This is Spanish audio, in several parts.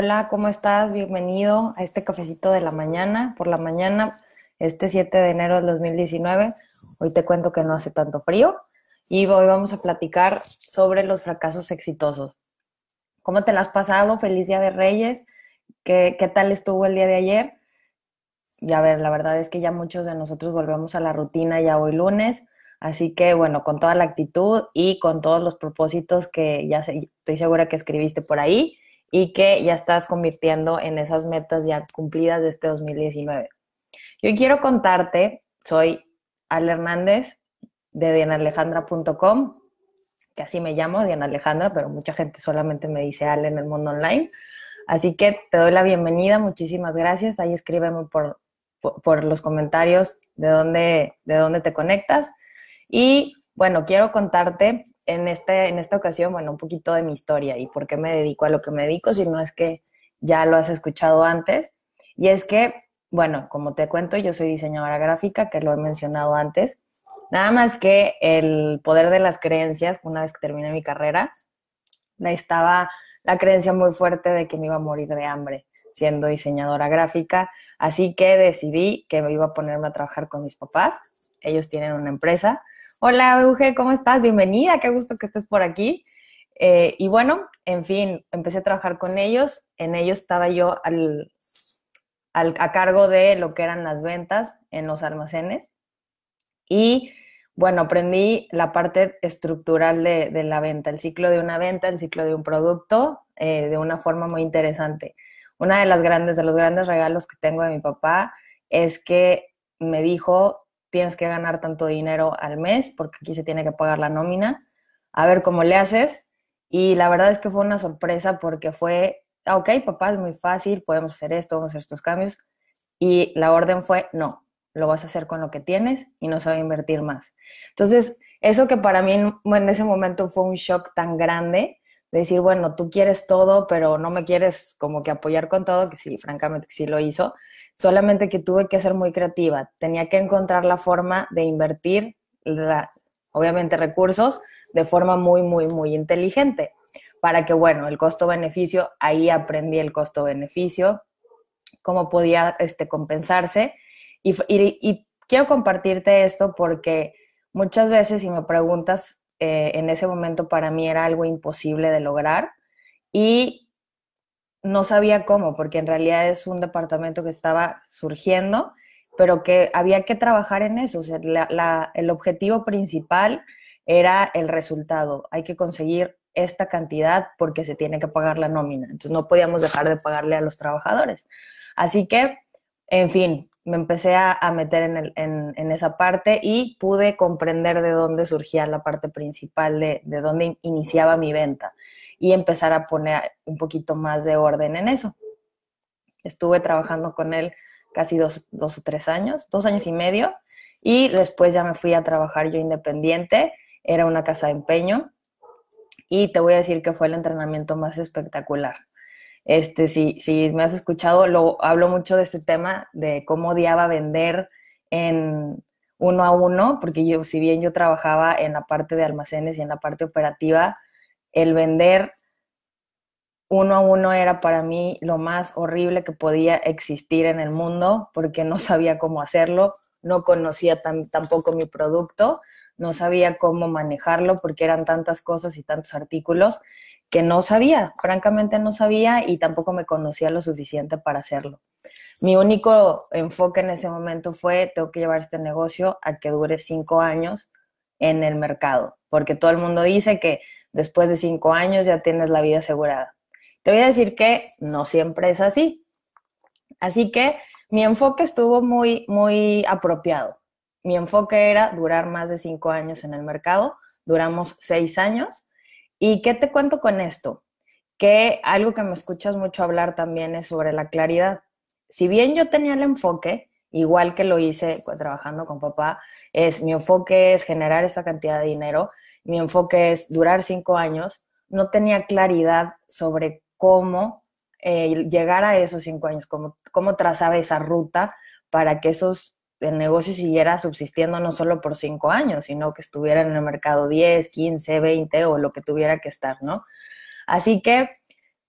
Hola, ¿cómo estás? Bienvenido a este cafecito de la mañana. Por la mañana, este 7 de enero del 2019. Hoy te cuento que no hace tanto frío y hoy vamos a platicar sobre los fracasos exitosos. ¿Cómo te la has pasado? Feliz Día de Reyes. ¿Qué, qué tal estuvo el día de ayer? Ya ver, la verdad es que ya muchos de nosotros volvemos a la rutina ya hoy lunes. Así que bueno, con toda la actitud y con todos los propósitos que ya estoy segura que escribiste por ahí y que ya estás convirtiendo en esas metas ya cumplidas de este 2019. Yo quiero contarte, soy Al Hernández de dianalejandra.com, que así me llamo, Diana Alejandra, pero mucha gente solamente me dice Al en el mundo online. Así que te doy la bienvenida, muchísimas gracias. Ahí escríbeme por, por, los comentarios de dónde, de dónde te conectas. Y bueno, quiero contarte en, este, en esta ocasión, bueno, un poquito de mi historia y por qué me dedico a lo que me dedico, si no es que ya lo has escuchado antes. Y es que, bueno, como te cuento, yo soy diseñadora gráfica, que lo he mencionado antes. Nada más que el poder de las creencias, una vez que terminé mi carrera, estaba la creencia muy fuerte de que me iba a morir de hambre siendo diseñadora gráfica. Así que decidí que me iba a ponerme a trabajar con mis papás. Ellos tienen una empresa Hola, Euge, ¿cómo estás? Bienvenida, qué gusto que estés por aquí. Eh, y bueno, en fin, empecé a trabajar con ellos. En ellos estaba yo al, a cargo de lo que eran las ventas en los almacenes. Y bueno, aprendí la parte estructural de, la venta, el ciclo de una venta, el ciclo de un producto, eh, de una forma muy interesante. Una de las grandes, de los grandes regalos que tengo de mi papá es que me dijo, tienes que ganar tanto dinero al mes porque aquí se tiene que pagar la nómina, a ver cómo le haces. Y la verdad es que fue una sorpresa porque fue, ah, ok, papá, es muy fácil, podemos hacer esto, vamos a hacer estos cambios. Y la orden fue, no, lo vas a hacer con lo que tienes y no se va a invertir más. Entonces, eso que para mí en ese momento fue un shock tan grande, decir, bueno, tú quieres todo, pero no me quieres como que apoyar con todo, que sí, francamente sí lo hizo, solamente que tuve que ser muy creativa, tenía que encontrar la forma de invertir, obviamente recursos, de forma muy, muy, muy inteligente, para que, bueno, el costo-beneficio, ahí aprendí el costo-beneficio, cómo podía este, compensarse, y quiero compartirte esto porque muchas veces si me preguntas eh, en ese momento para mí era algo imposible de lograr y no sabía cómo, porque en realidad es un departamento que estaba surgiendo, pero que había que trabajar en eso. El objetivo principal era el resultado. Hay que conseguir esta cantidad porque se tiene que pagar la nómina. Entonces no podíamos dejar de pagarle a los trabajadores. Así que, en fin, me empecé a, meter en, esa parte y pude comprender de dónde surgía la parte principal, de, de dónde iniciaba mi venta y empezar a poner un poquito más de orden en eso. Estuve trabajando con él casi dos, o tres años, dos años y medio, y después ya me fui a trabajar yo independiente, era una casa de empeño, y te voy a decir que fue el entrenamiento más espectacular. Este, si, si me has escuchado, lo, hablo mucho de este tema, de cómo odiaba vender en uno a uno, porque yo, si bien yo trabajaba en la parte de almacenes y en la parte operativa, el vender uno a uno era para mí lo más horrible que podía existir en el mundo, porque no sabía cómo hacerlo, no conocía tampoco mi producto, no sabía cómo manejarlo, porque eran tantas cosas y tantos artículos que no sabía, francamente no sabía y tampoco me conocía lo suficiente para hacerlo. Mi único enfoque en ese momento fue, tengo que llevar este negocio a que dure cinco años en el mercado, porque todo el mundo dice que después de cinco años ya tienes la vida asegurada. Te voy a decir que no siempre es así. Así que mi enfoque estuvo muy, muy apropiado. Mi enfoque era durar más de cinco años en el mercado. Duramos seis años ¿Y qué te cuento con esto? Que algo que me escuchas mucho hablar también es sobre la claridad. Si bien yo tenía el enfoque, igual que lo hice trabajando con papá, es mi enfoque es generar esta cantidad de dinero, mi enfoque es durar cinco años, no tenía claridad sobre cómo eh, llegar a esos cinco años, cómo, cómo trazaba esa ruta para que esos el negocio siguiera subsistiendo no solo por cinco años, sino que estuviera en el mercado 10, 15, 20 o lo que tuviera que estar, ¿no? Así que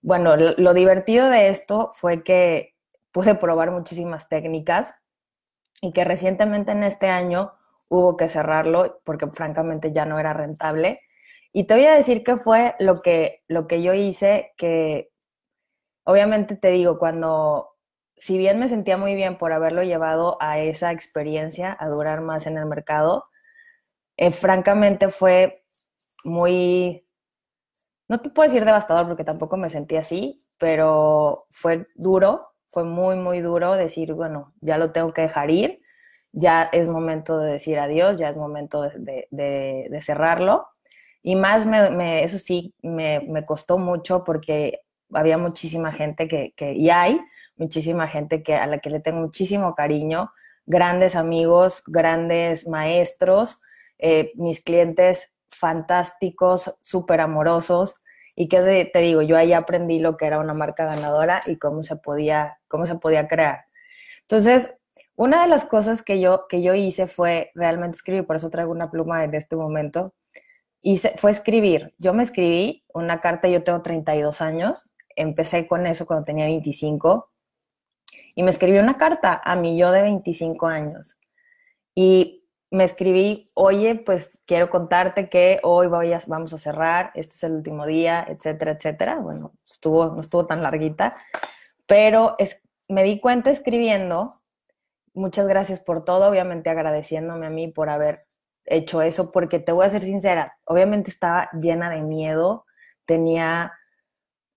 bueno, lo, divertido de esto fue que pude probar muchísimas técnicas y que recientemente en este año hubo que cerrarlo porque francamente ya no era rentable. Y te voy a decir que fue lo que, lo que yo hice, que obviamente te digo, cuando, si bien me sentía muy bien por haberlo llevado a esa experiencia, a durar más en el mercado, eh, francamente fue muy, no te puedo decir devastador porque tampoco me sentí así, pero fue duro, fue muy, muy duro decir, bueno, ya lo tengo que dejar ir, ya es momento de decir adiós, ya es momento de, cerrarlo. Y más, me, eso sí, me, costó mucho porque había muchísima gente que, que, y hay muchísima gente que, a la que le tengo muchísimo cariño, grandes amigos, grandes maestros, eh, mis clientes fantásticos, súper amorosos, y que te digo, yo ahí aprendí lo que era una marca ganadora y cómo se podía, cómo se podía crear. Entonces, una de las cosas que yo, que yo hice fue realmente escribir, por eso traigo una pluma en este momento, hice, fue escribir. Yo me escribí una carta, yo tengo 32 años, empecé con eso cuando tenía 25, y me escribí una carta a mi yo de 25 años. Y me escribí, oye, pues quiero contarte que hoy vamos a cerrar, este es el último día, etcétera, etcétera. Bueno, estuvo, no estuvo tan larguita, pero es, me di cuenta escribiendo muchas gracias por todo, obviamente agradeciéndome a mí por haber hecho eso, porque te voy a ser sincera, obviamente estaba llena de miedo, tenía,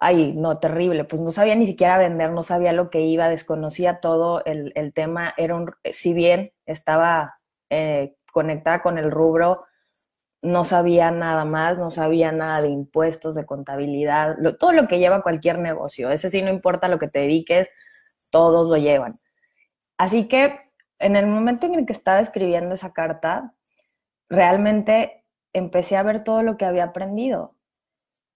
ay, no, terrible, pues no sabía ni siquiera vender, no sabía lo que iba, desconocía todo el, tema, era un, si bien estaba eh, conectada con el rubro, no sabía nada más, no sabía nada de impuestos, de contabilidad, todo lo que lleva cualquier negocio, ese sí no importa lo que te dediques, todos lo llevan. Así que en el momento en el que estaba escribiendo esa carta, realmente empecé a ver todo lo que había aprendido.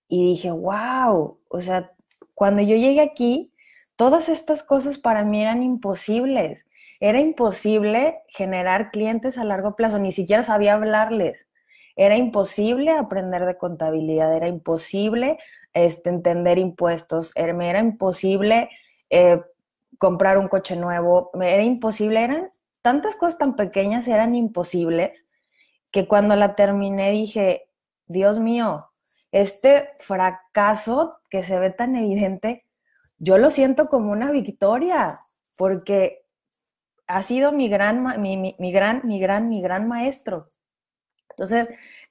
Y dije, wow, o sea, cuando yo llegué aquí, todas estas cosas para mí eran imposibles. Era imposible generar clientes a largo plazo, ni siquiera sabía hablarles. Era imposible aprender de contabilidad, era imposible este, entender impuestos, era, era imposible eh, comprar un coche nuevo, era imposible, eran tantas cosas tan pequeñas, eran imposibles, que cuando la terminé dije, Dios mío, este fracaso que se ve tan evidente, yo lo siento como una victoria, porque ha sido mi gran, mi, gran, mi gran, mi gran maestro. Entonces,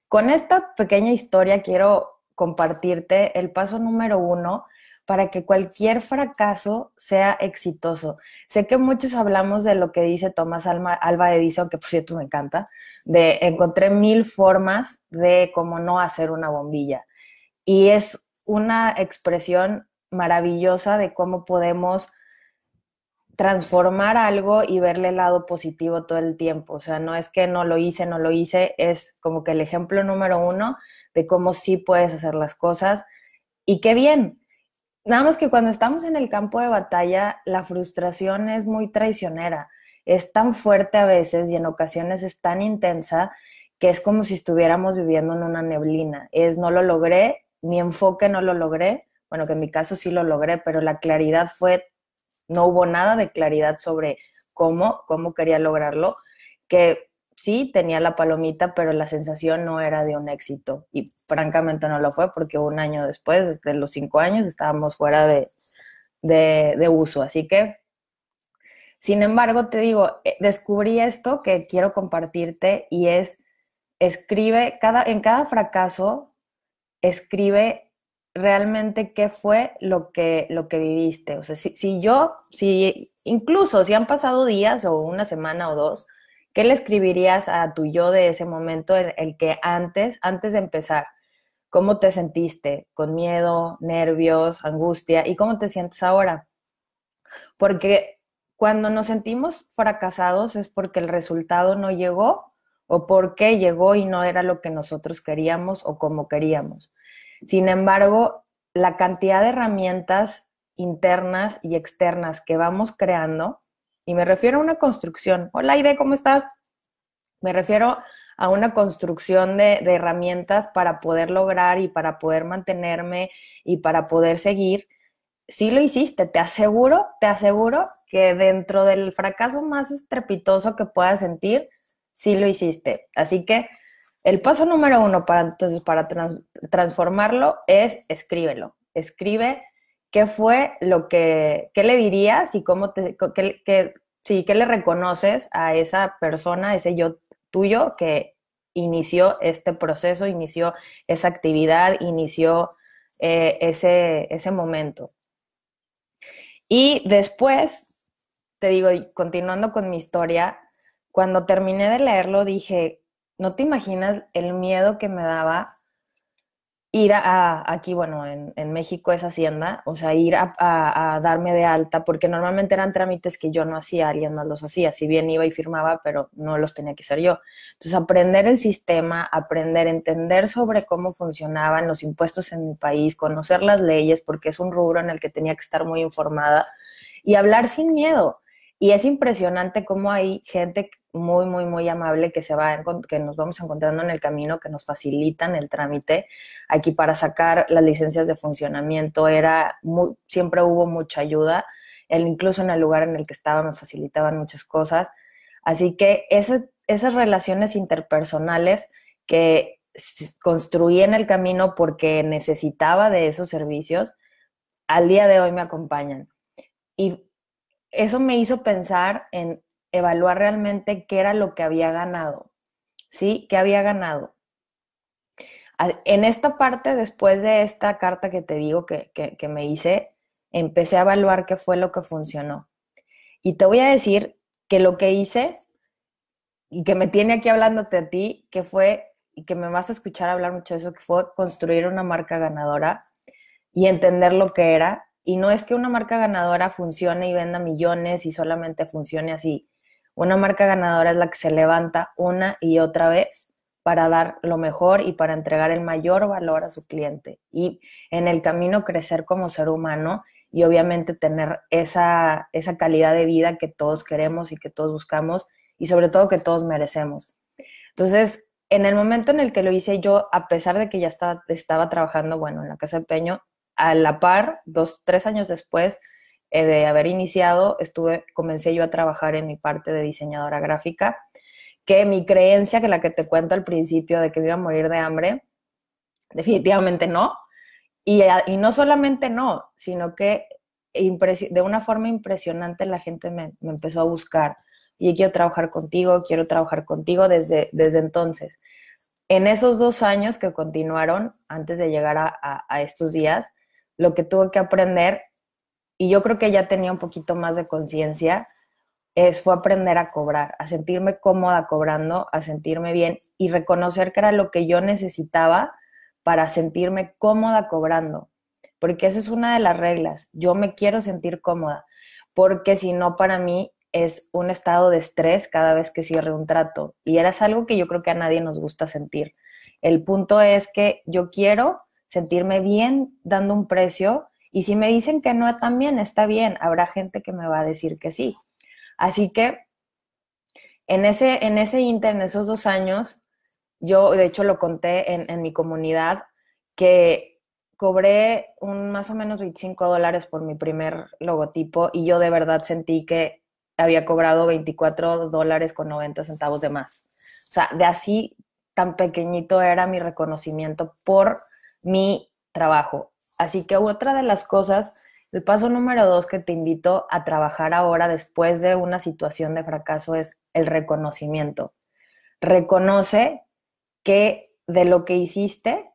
con esta pequeña historia quiero compartirte el paso número uno para que cualquier fracaso sea exitoso. Sé que muchos hablamos de lo que dice Tomás Alba Edison, que por cierto me encanta, de encontré mil formas de cómo no hacer una bombilla. Y es una expresión maravillosa de cómo podemos transformar algo y verle el lado positivo todo el tiempo. O sea, no es que no lo hice, no lo hice, es como que el ejemplo número uno de cómo sí puedes hacer las cosas. Y qué bien, Nada más que cuando estamos en el campo de batalla, la frustración es muy traicionera. Es tan fuerte a veces y en ocasiones es tan intensa que es como si estuviéramos viviendo en una neblina. Es no lo logré, mi enfoque no lo logré. Bueno, que en mi caso sí lo logré, pero la claridad fue, no hubo nada de claridad sobre cómo, cómo quería lograrlo, que sí tenía la palomita, pero la sensación no era de un éxito. Y francamente no lo fue porque un año después, de los cinco años, estábamos fuera de, de, uso. Así que, sin embargo, te digo, eh, descubrí esto que quiero compartirte y es, escribe, cada, en cada fracaso, escribe realmente qué fue lo que, lo que viviste. O sea, si, si yo, si incluso si han pasado días o una semana o dos, ¿Qué le escribirías a tu yo de ese momento, el, el que antes, antes de empezar, cómo te sentiste? ¿Con miedo, nervios, angustia? ¿Y cómo te sientes ahora? Porque cuando nos sentimos fracasados es porque el resultado no llegó o porque llegó y no era lo que nosotros queríamos o como queríamos. Sin embargo, la cantidad de herramientas internas y externas que vamos creando y me refiero a una construcción. Hola, Aide, ¿cómo estás? Me refiero a una construcción de, herramientas para poder lograr y para poder mantenerme y para poder seguir, sí lo hiciste, te aseguro, te aseguro que dentro del fracaso más estrepitoso que puedas sentir, sí lo hiciste. Así que el paso número uno para, entonces, para transformarlo es escríbelo. Escribe qué fue lo que, qué le dirías y cómo te, qué, sí, qué le reconoces a esa persona, ese yo tuyo que inició este proceso, inició esa actividad, inició eh, ese, ese momento. Y después, te digo, continuando con mi historia, cuando terminé de leerlo dije, no te imaginas el miedo que me daba ir a, aquí, bueno, en, México es Hacienda, o sea, ir a, darme de alta, porque normalmente eran trámites que yo no hacía, alguien más los hacía, si bien iba y firmaba, pero no los tenía que hacer yo. Entonces, aprender el sistema, aprender, entender sobre cómo funcionaban los impuestos en mi país, conocer las leyes, porque es un rubro en el que tenía que estar muy informada, y hablar sin miedo. Y es impresionante cómo hay gente muy, muy, muy amable que, se va, que nos vamos encontrando en el camino, que nos facilitan el trámite. Aquí para sacar las licencias de funcionamiento era siempre hubo mucha ayuda. El, incluso en el lugar en el que estaba me facilitaban muchas cosas. Así que esas relaciones interpersonales que construí en el camino porque necesitaba de esos servicios, al día de hoy me acompañan. Y eso me hizo pensar en evaluar realmente qué era lo que había ganado, ¿sí? ¿Qué había ganado? En esta parte, después de esta carta que te digo que, que, me hice, empecé a evaluar qué fue lo que funcionó. Y te voy a decir que lo que hice y que me tiene aquí hablándote a ti, que fue, y que me vas a escuchar hablar mucho de eso, que fue construir una marca ganadora y entender lo que era. Y no es que una marca ganadora funcione y venda millones y solamente funcione así. Una marca ganadora es la que se levanta una y otra vez para dar lo mejor y para entregar el mayor valor a su cliente y en el camino crecer como ser humano y obviamente tener esa, esa calidad de vida que todos queremos y que todos buscamos y sobre todo que todos merecemos. Entonces, en el momento en el que lo hice yo, a pesar de que ya estaba, estaba trabajando, bueno, en la Casa de Peño, a la par, dos, tres años después, eh, de haber iniciado, estuve, comencé yo a trabajar en mi parte de diseñadora gráfica, que mi creencia, que la que te cuento al principio de que me iba a morir de hambre, definitivamente no. Y, y no solamente no, sino que de una forma impresionante la gente me, me, empezó a buscar. Y quiero trabajar contigo, quiero trabajar contigo desde, desde entonces. En esos dos años que continuaron, antes de llegar a, a estos días, lo que tuve que aprender y yo creo que ya tenía un poquito más de conciencia, es, fue aprender a cobrar, a sentirme cómoda cobrando, a sentirme bien y reconocer que era lo que yo necesitaba para sentirme cómoda cobrando. Porque esa es una de las reglas. Yo me quiero sentir cómoda, porque si no, para mí es un estado de estrés cada vez que cierre un trato. Y era algo que yo creo que a nadie nos gusta sentir. El punto es que yo quiero sentirme bien dando un precio y si me dicen que no también está bien, habrá gente que me va a decir que sí. Así que en ese, en ese inter, en esos dos años, yo de hecho lo conté en, mi comunidad, que cobré un más o menos 25 dólares por mi primer logotipo y yo de verdad sentí que había cobrado 24 dólares con 90 centavos de más. O sea, de así tan pequeñito era mi reconocimiento por mi trabajo. Así que otra de las cosas, el paso número dos que te invito a trabajar ahora después de una situación de fracaso es el reconocimiento. Reconoce que de lo que hiciste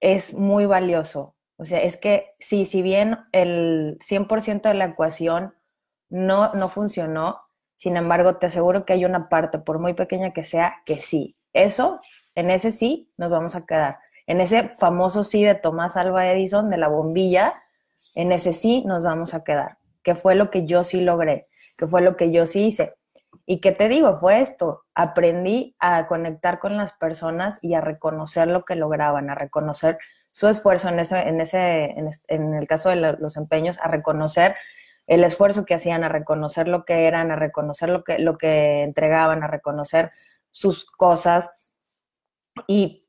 es muy valioso. O sea, es que sí, si bien el 100% de la ecuación no, no funcionó, sin embargo, te aseguro que hay una parte, por muy pequeña que sea, que sí. Eso, en ese sí, nos vamos a quedar. En ese famoso sí de Tomás Alba Edison, de la bombilla, en ese sí nos vamos a quedar, que fue lo que yo sí logré, que fue lo que yo sí hice. Y qué te digo, fue esto, aprendí a conectar con las personas y a reconocer lo que lograban, a reconocer su esfuerzo en ese, en ese, en, el caso de los empeños, a reconocer el esfuerzo que hacían, a reconocer lo que eran, a reconocer lo que, lo que entregaban, a reconocer sus cosas. Y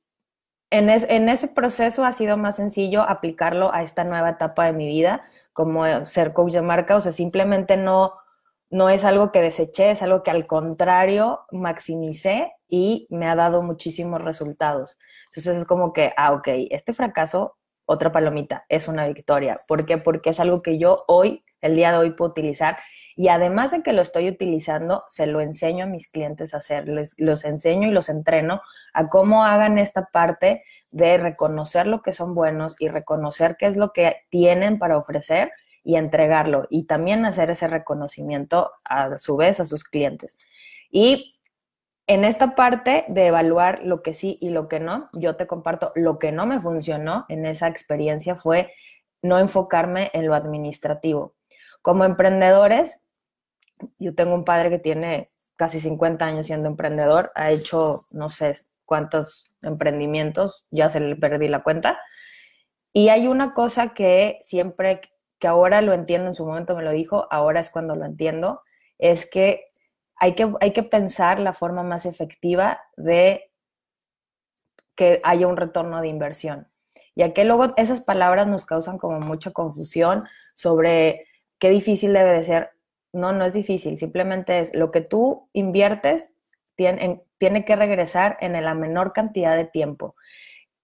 en, ese proceso ha sido más sencillo aplicarlo a esta nueva etapa de mi vida, como ser coach de marca, o sea, simplemente no, no es algo que deseché, es algo que al contrario maximicé y me ha dado muchísimos resultados. Entonces es como que, ah, ok, este fracaso, otra palomita, es una victoria. ¿Por qué? Porque es algo que yo hoy, el día de hoy, puedo utilizar. Y además de que lo estoy utilizando, se lo enseño a mis clientes a hacer. Les, los enseño y los entreno a cómo hagan esta parte de reconocer lo que son buenos y reconocer qué es lo que tienen para ofrecer y entregarlo. Y también hacer ese reconocimiento a su vez a sus clientes. Y en esta parte de evaluar lo que sí y lo que no, yo te comparto lo que no me funcionó en esa experiencia fue no enfocarme en lo administrativo. Como emprendedores, yo tengo un padre que tiene casi 50 años siendo emprendedor, ha hecho no sé cuántos emprendimientos, ya se le perdí la cuenta. Y hay una cosa que siempre, que ahora lo entiendo, en su momento me lo dijo, ahora es cuando lo entiendo, es que hay que, hay que pensar la forma más efectiva de que haya un retorno de inversión. Ya que luego esas palabras nos causan como mucha confusión sobre qué difícil debe de ser. No, no es difícil, simplemente es lo que tú inviertes tiene, tiene que regresar en la menor cantidad de tiempo.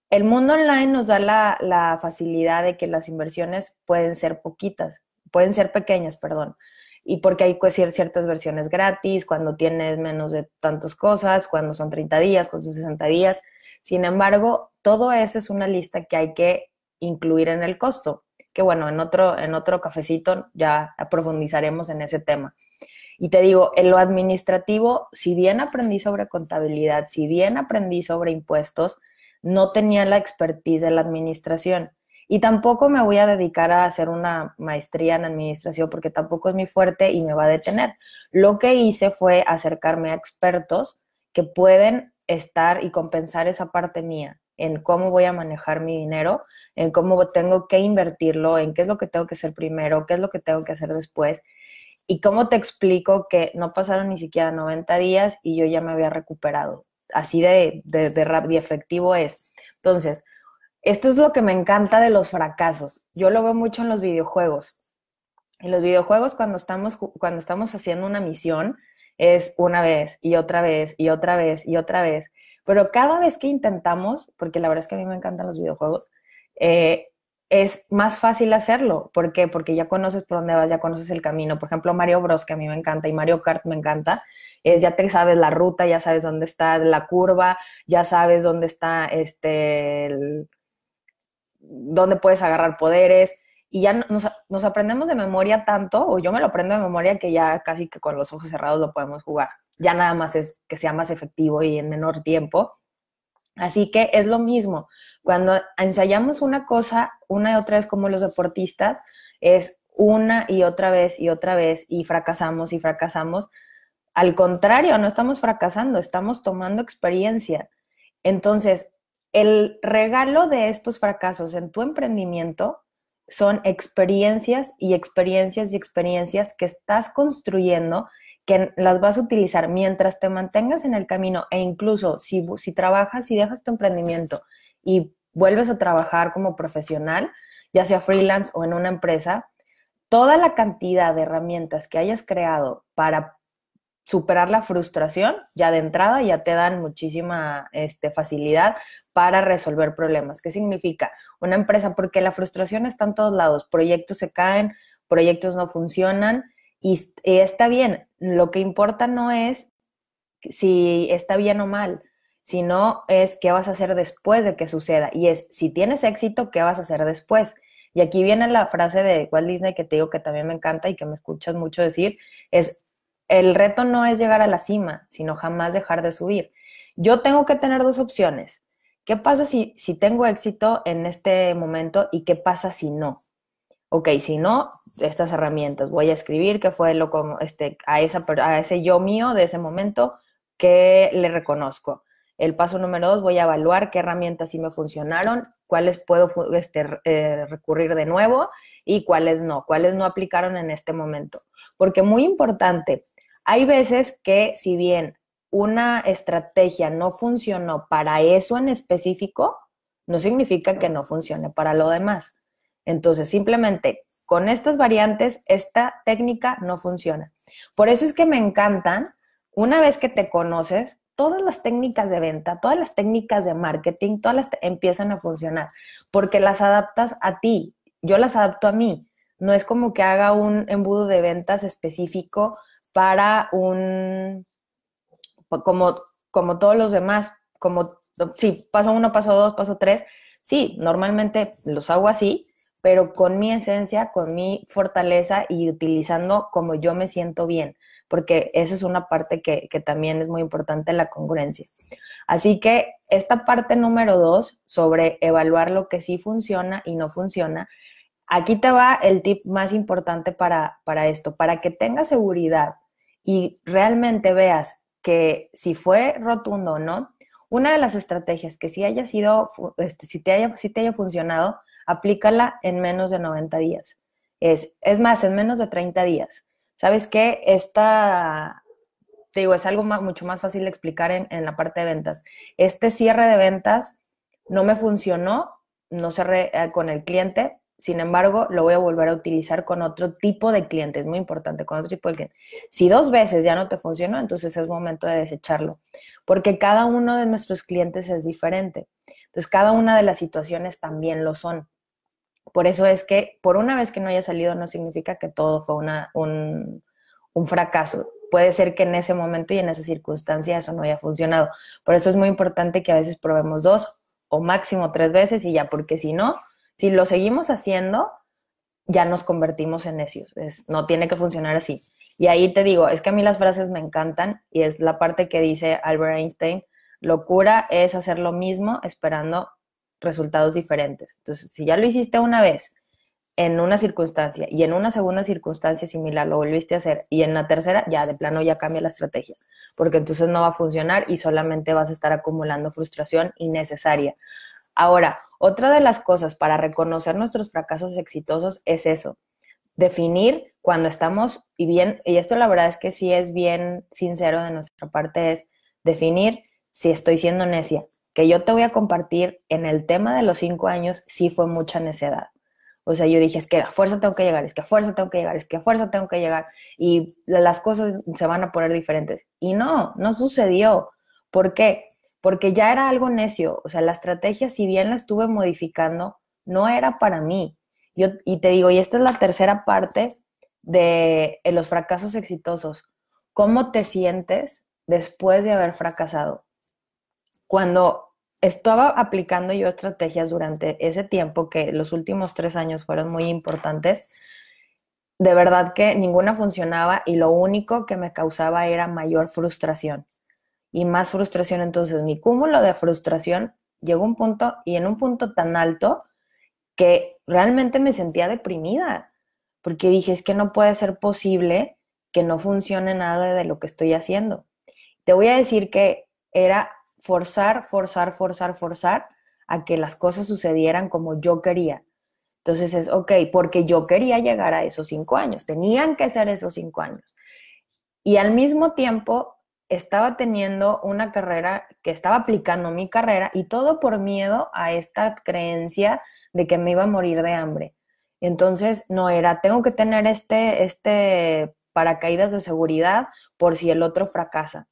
El mundo online nos da la, facilidad de que las inversiones pueden ser poquitas, pueden ser pequeñas, perdón y porque hay pues, ciertas versiones gratis, cuando tienes menos de tantas cosas, cuando son 30 días, cuando son 60 días. Sin embargo, todo eso es una lista que hay que incluir en el costo, que bueno, en otro, en otro cafecito ya profundizaremos en ese tema. Y te digo, en lo administrativo, si bien aprendí sobre contabilidad, si bien aprendí sobre impuestos, no tenía la expertise de la administración. Y tampoco me voy a dedicar a hacer una maestría en administración porque tampoco es mi fuerte y me va a detener. Lo que hice fue acercarme a expertos que pueden estar y compensar esa parte mía en cómo voy a manejar mi dinero, en cómo tengo que invertirlo, en qué es lo que tengo que hacer primero, qué es lo que tengo que hacer después. Y cómo te explico que no pasaron ni siquiera 90 días y yo ya me había recuperado. Así de, de, de, de efectivo es. Entonces, esto es lo que me encanta de los fracasos. Yo lo veo mucho en los videojuegos. En los videojuegos, cuando estamos, cuando estamos haciendo una misión, es una vez y otra vez y otra vez y otra vez. Pero cada vez que intentamos, porque la verdad es que a mí me encantan los videojuegos, eh, es más fácil hacerlo. ¿Por qué? Porque ya conoces por dónde vas, ya conoces el camino. Por ejemplo, Mario Bros, que a mí me encanta, y Mario Kart me encanta, es ya te sabes la ruta, ya sabes dónde está la curva, ya sabes dónde está este, dónde puedes agarrar poderes. Y ya nos, aprendemos de memoria tanto, o yo me lo aprendo de memoria que ya casi que con los ojos cerrados lo podemos jugar. Ya nada más es que sea más efectivo y en menor tiempo. Así que es lo mismo. Cuando ensayamos una cosa una y otra vez como los deportistas, es una y otra vez y otra vez y fracasamos y fracasamos. Al contrario, no estamos fracasando, estamos tomando experiencia. Entonces, el regalo de estos fracasos en tu emprendimiento son experiencias y experiencias y experiencias que estás construyendo que las vas a utilizar mientras te mantengas en el camino e incluso si, si trabajas y dejas tu emprendimiento y vuelves a trabajar como profesional, ya sea freelance o en una empresa, toda la cantidad de herramientas que hayas creado para superar la frustración, ya de entrada ya te dan muchísima este, facilidad para resolver problemas. ¿Qué significa? Una empresa, porque la frustración está en todos lados, proyectos se caen, proyectos no funcionan y, está bien. Lo que importa no es si está bien o mal, sino es qué vas a hacer después de que suceda. Y es, si tienes éxito, ¿qué vas a hacer después? Y aquí viene la frase de Walt Disney que te digo que también me encanta y que me escuchas mucho decir, es el reto no es llegar a la cima, sino jamás dejar de subir. Yo tengo que tener dos opciones. ¿Qué pasa si, si tengo éxito en este momento y qué pasa si no? Ok, si no, estas herramientas, voy a escribir qué fue lo como este, a, esa, a ese yo mío de ese momento que le reconozco. el paso número dos, voy a evaluar qué herramientas sí me funcionaron, cuáles puedo este, eh, recurrir de nuevo y cuáles no, cuáles no aplicaron en este momento. Porque muy importante, hay veces que si bien una estrategia no funcionó para eso en específico, no significa que no funcione para lo demás. Entonces, simplemente con estas variantes, esta técnica no funciona. Por eso es que me encantan, una vez que te conoces, todas las técnicas de venta, todas las técnicas de marketing, todas las empiezan a funcionar, porque las adaptas a ti, yo las adapto a mí. No es como que haga un embudo de ventas específico para un, como, como todos los demás, como, sí, paso uno, paso dos, paso tres, sí, normalmente los hago así, pero con mi esencia, con mi fortaleza y utilizando como yo me siento bien porque esa es una parte que, también es muy importante, la congruencia. Así que esta parte número dos, sobre evaluar lo que sí funciona y no funciona, aquí te va el tip más importante para, para esto, para que tengas seguridad y realmente veas que si fue rotundo o no, una de las estrategias que sí haya sido, este, si, te haya, si te haya funcionado, aplícala en menos de 90 días. Es, es más, en menos de 30 días. ¿sabes qué? Esta, te digo, es algo mucho más fácil de explicar en, en, la parte de ventas. Este cierre de ventas no me funcionó, no cerré eh, con el cliente, sin embargo, lo voy a volver a utilizar con otro tipo de cliente, es muy importante, con otro tipo de cliente. Si dos veces ya no te funcionó, entonces es momento de desecharlo, porque cada uno de nuestros clientes es diferente. Entonces, cada una de las situaciones también lo son. Por eso es que por una vez que no haya salido no significa que todo fue una, un, fracaso. Puede ser que en ese momento y en esa circunstancia eso no haya funcionado. Por eso es muy importante que a veces probemos dos o máximo tres veces y ya, porque si no, si lo seguimos haciendo, ya nos convertimos en necios. no tiene que funcionar así. Y ahí te digo, es que a mí las frases me encantan y es la parte que dice Albert Einstein, locura es hacer lo mismo esperando resultados diferentes. Entonces, si ya lo hiciste una vez en una circunstancia y en una segunda circunstancia similar lo volviste a hacer y en la tercera ya de plano ya cambia la estrategia, porque entonces no va a funcionar y solamente vas a estar acumulando frustración innecesaria. Ahora, otra de las cosas para reconocer nuestros fracasos exitosos es eso, definir cuando estamos, y bien, y esto la verdad es que sí es bien sincero de nuestra parte, es definir si estoy siendo necia, que yo te voy a compartir en el tema de los cinco años, sí fue mucha necedad. O sea, yo dije, es que a fuerza tengo que llegar, es que a fuerza tengo que llegar, es que a fuerza tengo que llegar y las cosas se van a poner diferentes. Y no, no sucedió. ¿Por qué? Porque ya era algo necio. O sea, la estrategia, si bien la estuve modificando, no era para mí. Yo, y te digo, y esta es la tercera parte de los fracasos exitosos. ¿Cómo te sientes después de haber fracasado? Cuando estaba aplicando yo estrategias durante ese tiempo, que los últimos tres años fueron muy importantes, de verdad que ninguna funcionaba y lo único que me causaba era mayor frustración y más frustración. Entonces mi cúmulo de frustración llegó a un punto y en un punto tan alto que realmente me sentía deprimida, porque dije, es que no puede ser posible que no funcione nada de lo que estoy haciendo. Te voy a decir que era forzar, forzar, forzar, forzar a que las cosas sucedieran como yo quería. Entonces es, ok, porque yo quería llegar a esos cinco años, tenían que ser esos cinco años. Y al mismo tiempo estaba teniendo una carrera que estaba aplicando mi carrera y todo por miedo a esta creencia de que me iba a morir de hambre. Entonces no era, tengo que tener este, este paracaídas de seguridad por si el otro fracasa.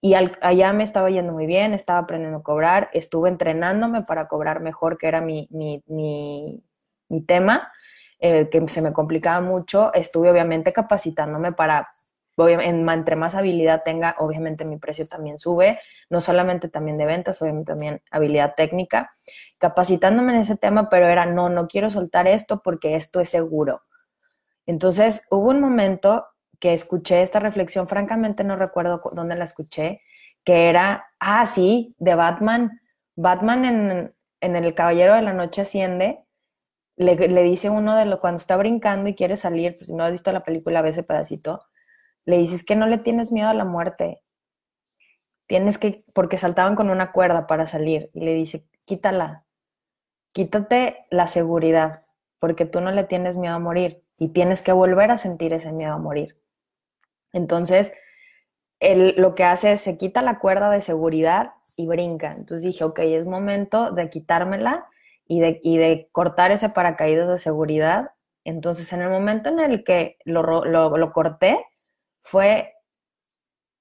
Y allá me estaba yendo muy bien, estaba aprendiendo a cobrar, estuve entrenándome para cobrar mejor, que era mi, mi, mi, tema, eh, que se me complicaba mucho. Estuve obviamente capacitándome para, entre más habilidad tenga, obviamente mi precio también sube, no solamente también de ventas, obviamente también habilidad técnica. Capacitándome en ese tema, pero era, no, no quiero soltar esto porque esto es seguro. Entonces hubo un momento que escuché esta reflexión, francamente no recuerdo dónde la escuché, que era, ah, sí, de Batman. Batman en, El Caballero de la Noche Asciende, le, dice uno de lo cuando está brincando y quiere salir, pues si no has visto la película, ve ese pedacito, le dices que no le tienes miedo a la muerte. tienes que, porque saltaban con una cuerda para salir, y le dice, quítala, quítate la seguridad, porque tú no le tienes miedo a morir y tienes que volver a sentir ese miedo a morir. Entonces, él lo que hace es se quita la cuerda de seguridad y brinca. Entonces dije, ok, es momento de quitármela y de, y de cortar ese paracaídas de seguridad. Entonces, en el momento en el que lo, lo, lo corté, fue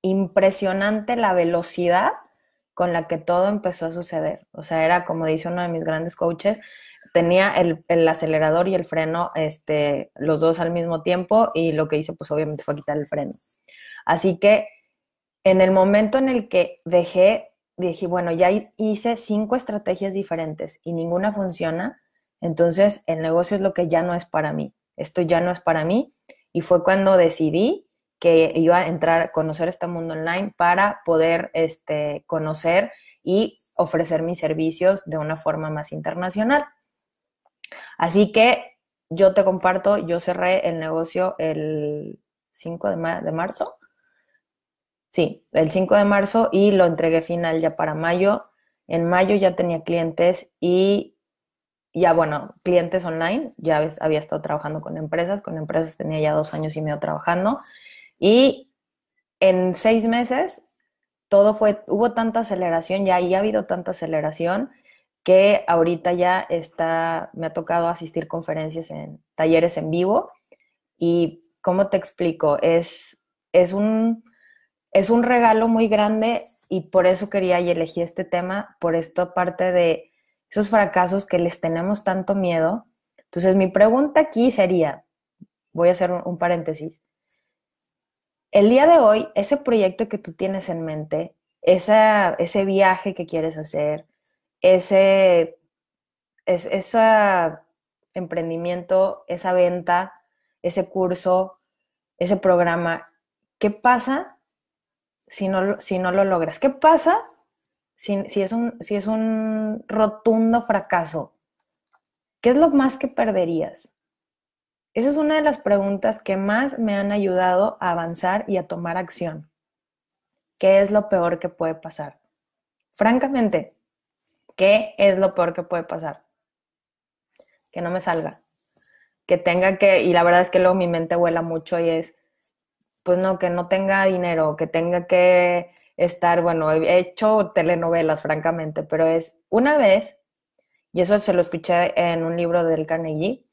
impresionante la velocidad con la que todo empezó a suceder. O sea, era como dice uno de mis grandes coaches, tenía el, el, acelerador y el freno, este, los dos al mismo tiempo, y lo que hice, pues obviamente fue quitar el freno. Así que en el momento en el que dejé, dije, bueno, ya hice cinco estrategias diferentes y ninguna funciona, entonces el negocio es lo que ya no es para mí. Esto ya no es para mí. Y fue cuando decidí que iba a entrar, a conocer este mundo online para poder este, conocer y ofrecer mis servicios de una forma más internacional. Así que yo te comparto, yo cerré el negocio el 5 de, de marzo. Sí, el 5 de marzo y lo entregué final ya para mayo. En mayo ya tenía clientes y ya, bueno, clientes online. Ya había estado trabajando con empresas. Con empresas tenía ya dos años y medio trabajando. Y en seis meses todo fue, hubo tanta aceleración, ya y ha habido tanta aceleración que ahorita ya está, me ha tocado asistir conferencias en talleres en vivo y, ¿cómo te explico? Es, es, un, es un regalo muy grande y por eso quería y elegí este tema, por esto parte de esos fracasos que les tenemos tanto miedo. Entonces, mi pregunta aquí sería, voy a hacer un paréntesis, el día de hoy, ese proyecto que tú tienes en mente, ese viaje que quieres hacer, ese, emprendimiento, esa venta, ese curso, ese programa, ¿qué pasa si no, si no lo logras? ¿Qué pasa si, es un, si es un rotundo fracaso? ¿Qué es lo más que perderías? Esa es una de las preguntas que más me han ayudado a avanzar y a tomar acción. ¿Qué es lo peor que puede pasar? Francamente, ¿qué es lo peor que puede pasar? Que no me salga. Que tenga que, y la verdad es que luego mi mente vuela mucho y es, pues no, que no tenga dinero, que tenga que estar, bueno, he hecho telenovelas, francamente, pero es una vez, y eso se lo escuché en un libro del Carnegie,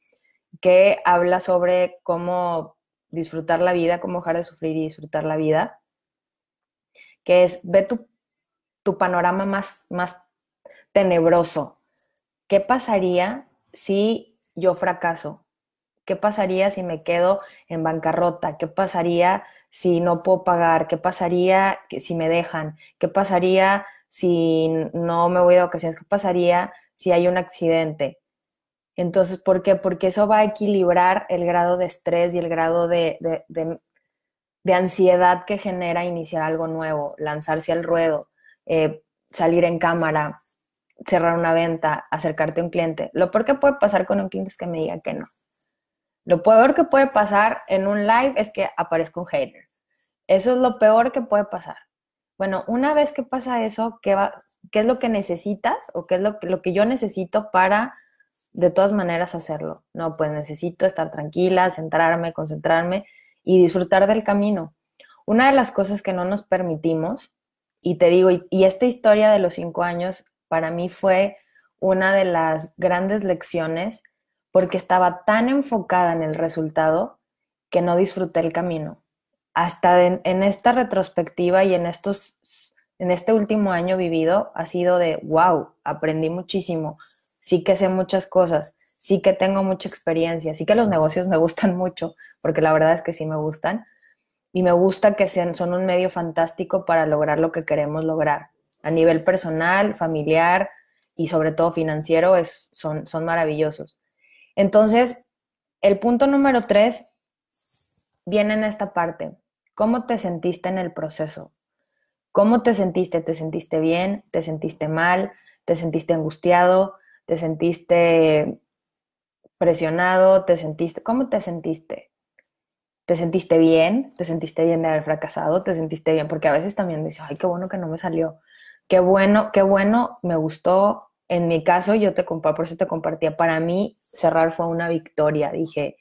que habla sobre cómo disfrutar la vida, cómo dejar de sufrir y disfrutar la vida, que es, ve tu, tu panorama más, más tenebroso. ¿Qué pasaría si yo fracaso? ¿Qué pasaría si me quedo en bancarrota? ¿Qué pasaría si no puedo pagar? ¿Qué pasaría si me dejan? ¿Qué pasaría si no me voy de vacaciones? ¿Qué pasaría si hay un accidente? Entonces, ¿por qué? Porque eso va a equilibrar el grado de estrés y el grado de, ansiedad que genera iniciar algo nuevo, lanzarse al ruedo, eh, salir en cámara, cerrar una venta, acercarte a un cliente. Lo peor que puede pasar con un cliente es que me diga que no. Lo peor que puede pasar en un live es que aparezca un hater. Eso es lo peor que puede pasar. Bueno, una vez que pasa eso, ¿qué, va, qué es lo que necesitas o qué es lo, lo que yo necesito para de todas maneras hacerlo. No, pues necesito estar tranquila, centrarme, concentrarme y disfrutar del camino. Una de las cosas que no nos permitimos, y te digo, y, esta historia de los cinco años para mí fue una de las grandes lecciones porque estaba tan enfocada en el resultado que no disfruté el camino. Hasta en esta retrospectiva y en estos en este último año vivido ha sido de wow, aprendí muchísimo, sí que sé muchas cosas, sí que tengo mucha experiencia, sí que los negocios me gustan mucho, porque la verdad es que sí me gustan. Y me gusta que sean, son un medio fantástico para lograr lo que queremos lograr. A nivel personal, familiar y sobre todo financiero, es, son, son maravillosos. Entonces, el punto número tres viene en esta parte. ¿Cómo te sentiste en el proceso? ¿Cómo te sentiste? ¿Te sentiste bien? ¿Te sentiste mal? ¿Te sentiste angustiado? ¿Te sentiste presionado? ¿Te sentiste? ¿Cómo te sentiste? te sentiste bien, te sentiste bien de haber fracasado, te sentiste bien, porque a veces también dices, ay, qué bueno que no me salió, qué bueno, qué bueno, me gustó. En mi caso, yo te comparto, por eso te compartía, para mí cerrar fue una victoria, dije,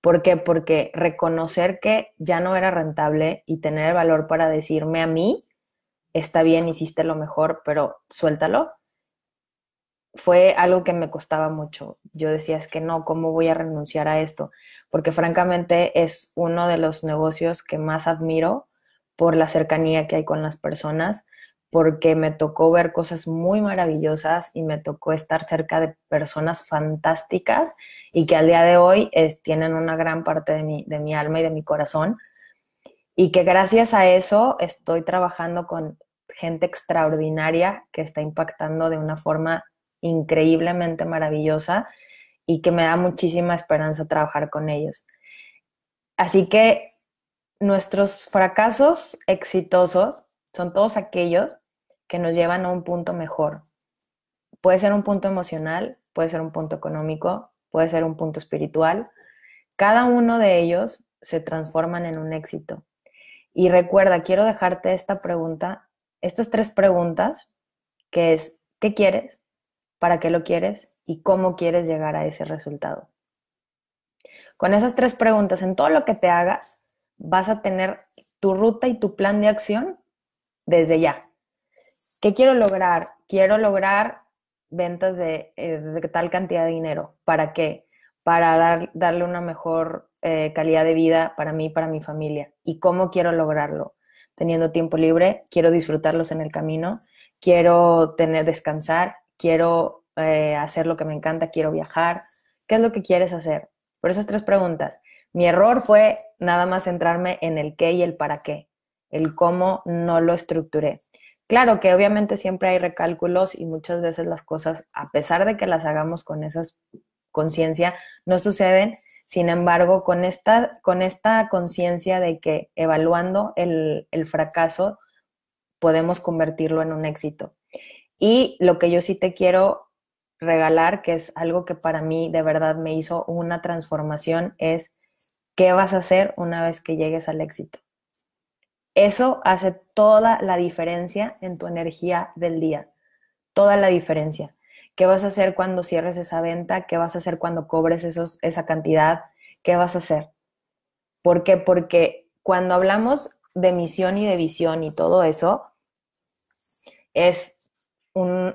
¿por qué? Porque reconocer que ya no era rentable y tener el valor para decirme a mí, está bien, hiciste lo mejor, pero suéltalo, fue algo que me costaba mucho. Yo decía, es que no, ¿cómo voy a renunciar a esto? Porque francamente es uno de los negocios que más admiro por la cercanía que hay con las personas, porque me tocó ver cosas muy maravillosas y me tocó estar cerca de personas fantásticas y que al día de hoy tienen una gran parte de mi, de mi alma y de mi corazón. Y que gracias a eso estoy trabajando con gente extraordinaria que está impactando de una forma increíblemente maravillosa y que me da muchísima esperanza trabajar con ellos. Así que nuestros fracasos exitosos son todos aquellos que nos llevan a un punto mejor. Puede ser un punto emocional, puede ser un punto económico, puede ser un punto espiritual. Cada uno de ellos se transforman en un éxito. Y recuerda, quiero dejarte esta pregunta, estas tres preguntas, que es, ¿qué quieres? para qué lo quieres y cómo quieres llegar a ese resultado. Con esas tres preguntas, en todo lo que te hagas, vas a tener tu ruta y tu plan de acción desde ya. ¿Qué quiero lograr? Quiero lograr ventas de, eh, tal cantidad de dinero. ¿Para qué? Para darle una mejor eh, calidad de vida para mí para mi familia. ¿Y cómo quiero lograrlo? Teniendo tiempo libre, quiero disfrutarlos en el camino, quiero tener descansar, quiero eh, hacer lo que me encanta, quiero viajar. ¿Qué es lo que quieres hacer? Por esas tres preguntas. Mi error fue nada más centrarme en el qué y el para qué. El cómo no lo estructuré. Claro que obviamente siempre hay recálculos y muchas veces las cosas, a pesar de que las hagamos con esa conciencia, no suceden. Sin embargo, con esta, con esta conciencia de que evaluando el, el fracaso podemos convertirlo en un éxito. Y lo que yo sí te quiero regalar, que es algo que para mí de verdad me hizo una transformación, es qué vas a hacer una vez que llegues al éxito. Eso hace toda la diferencia en tu energía del día, toda la diferencia. ¿Qué vas a hacer cuando cierres esa venta? ¿Qué vas a hacer cuando cobres esos, esa cantidad? ¿Qué vas a hacer? ¿Por qué? Porque cuando hablamos de misión y de visión y todo eso, es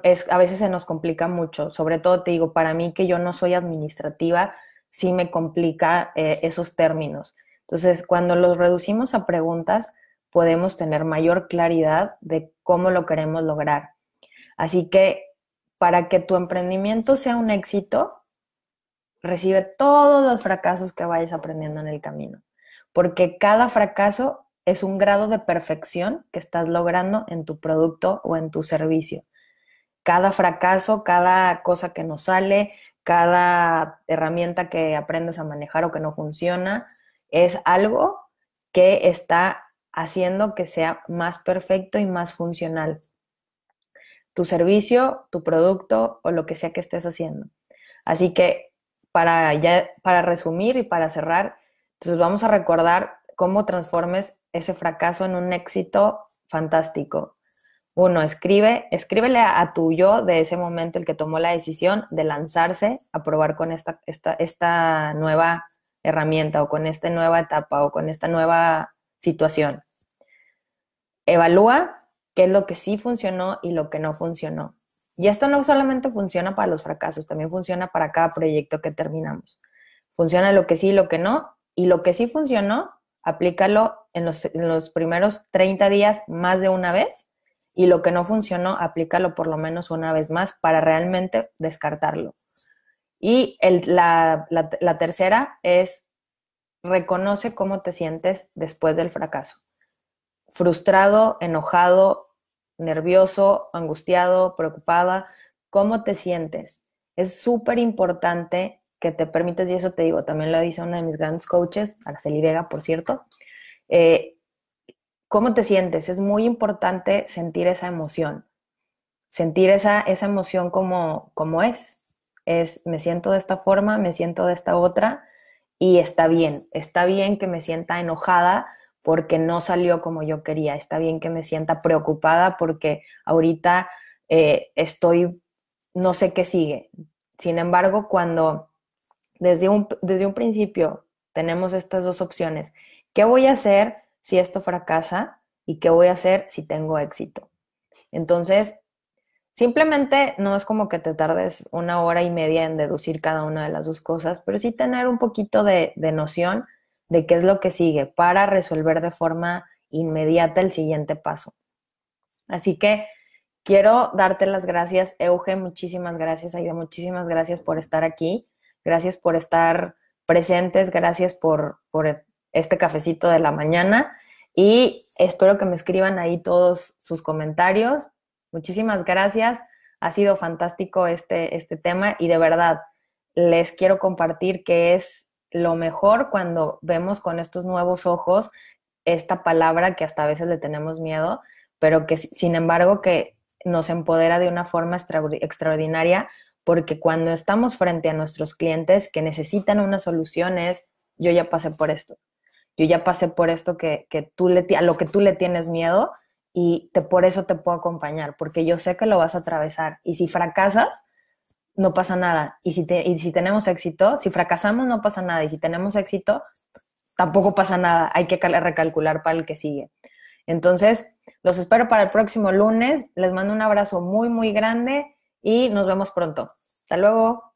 es, a veces se nos complica mucho, sobre todo te digo, para mí que yo no soy administrativa, sí me complica eh, esos términos. Entonces, cuando los reducimos a preguntas, podemos tener mayor claridad de cómo lo queremos lograr. Así que para que tu emprendimiento sea un éxito, recibe todos los fracasos que vayas aprendiendo en el camino, porque cada fracaso es un grado de perfección que estás logrando en tu producto o en tu servicio cada fracaso, cada cosa que nos sale, cada herramienta que aprendes a manejar o que no funciona, es algo que está haciendo que sea más perfecto y más funcional. Tu servicio, tu producto o lo que sea que estés haciendo. Así que para, ya, para resumir y para cerrar, entonces vamos a recordar cómo transformes ese fracaso en un éxito fantástico. Uno, escribe, escríbele a, tu yo de ese momento, el que tomó la decisión de lanzarse a probar con esta, esta, esta nueva herramienta o con esta nueva etapa o con esta nueva situación. Evalúa qué es lo que sí funcionó y lo que no funcionó. Y esto no solamente funciona para los fracasos, también funciona para cada proyecto que terminamos. Funciona lo que sí y lo que no. Y lo que sí funcionó, aplícalo en los, en los primeros 30 días más de una vez y lo que no funcionó, aplícalo por lo menos una vez más para realmente descartarlo. Y la, tercera es reconoce cómo te sientes después del fracaso. Frustrado, enojado, nervioso, angustiado, preocupada, ¿cómo te sientes? Es súper importante que te permitas, y eso te digo, también lo dice una de mis grandes coaches, Araceli Vega, por cierto, eh, ¿Cómo te sientes? Es muy importante sentir esa emoción, sentir esa, esa emoción como, como es. Es, me siento de esta forma, me siento de esta otra, y está bien, está bien que me sienta enojada porque no salió como yo quería, está bien que me sienta preocupada porque ahorita eh, estoy, no sé qué sigue. Sin embargo, cuando desde un, desde un principio tenemos estas dos opciones, ¿qué voy a hacer si esto fracasa? ¿Y qué voy a hacer si tengo éxito? Entonces, Simplemente no es como que te tardes una hora y media en deducir cada una de las dos cosas, pero sí tener un poquito de, noción de qué es lo que sigue para resolver de forma inmediata el siguiente paso. Así que quiero darte las gracias, Euge, muchísimas gracias, Aida, muchísimas gracias por estar aquí, gracias por estar presentes, gracias por, por este cafecito de la mañana y espero que me escriban ahí todos sus comentarios Muchísimas gracias. Ha sido fantástico este, este tema y de verdad les quiero compartir que es lo mejor cuando vemos con estos nuevos ojos esta palabra que hasta a veces le tenemos miedo, pero que sin embargo que nos empodera de una forma extraordinaria porque cuando estamos frente a nuestros clientes que necesitan unas soluciones, yo ya pasé por esto, yo ya pasé por esto que, que tú le, a lo que tú le tienes miedo, y por eso te puedo acompañar, porque yo sé que lo vas a atravesar. Y si fracasas, no pasa nada. Y si, te, y si tenemos éxito, si fracasamos, no pasa nada. Y si tenemos éxito, tampoco pasa nada. Hay que recalcular para el que sigue. Entonces, los espero para el próximo lunes. Les mando un abrazo muy, muy grande y nos vemos pronto. Hasta luego.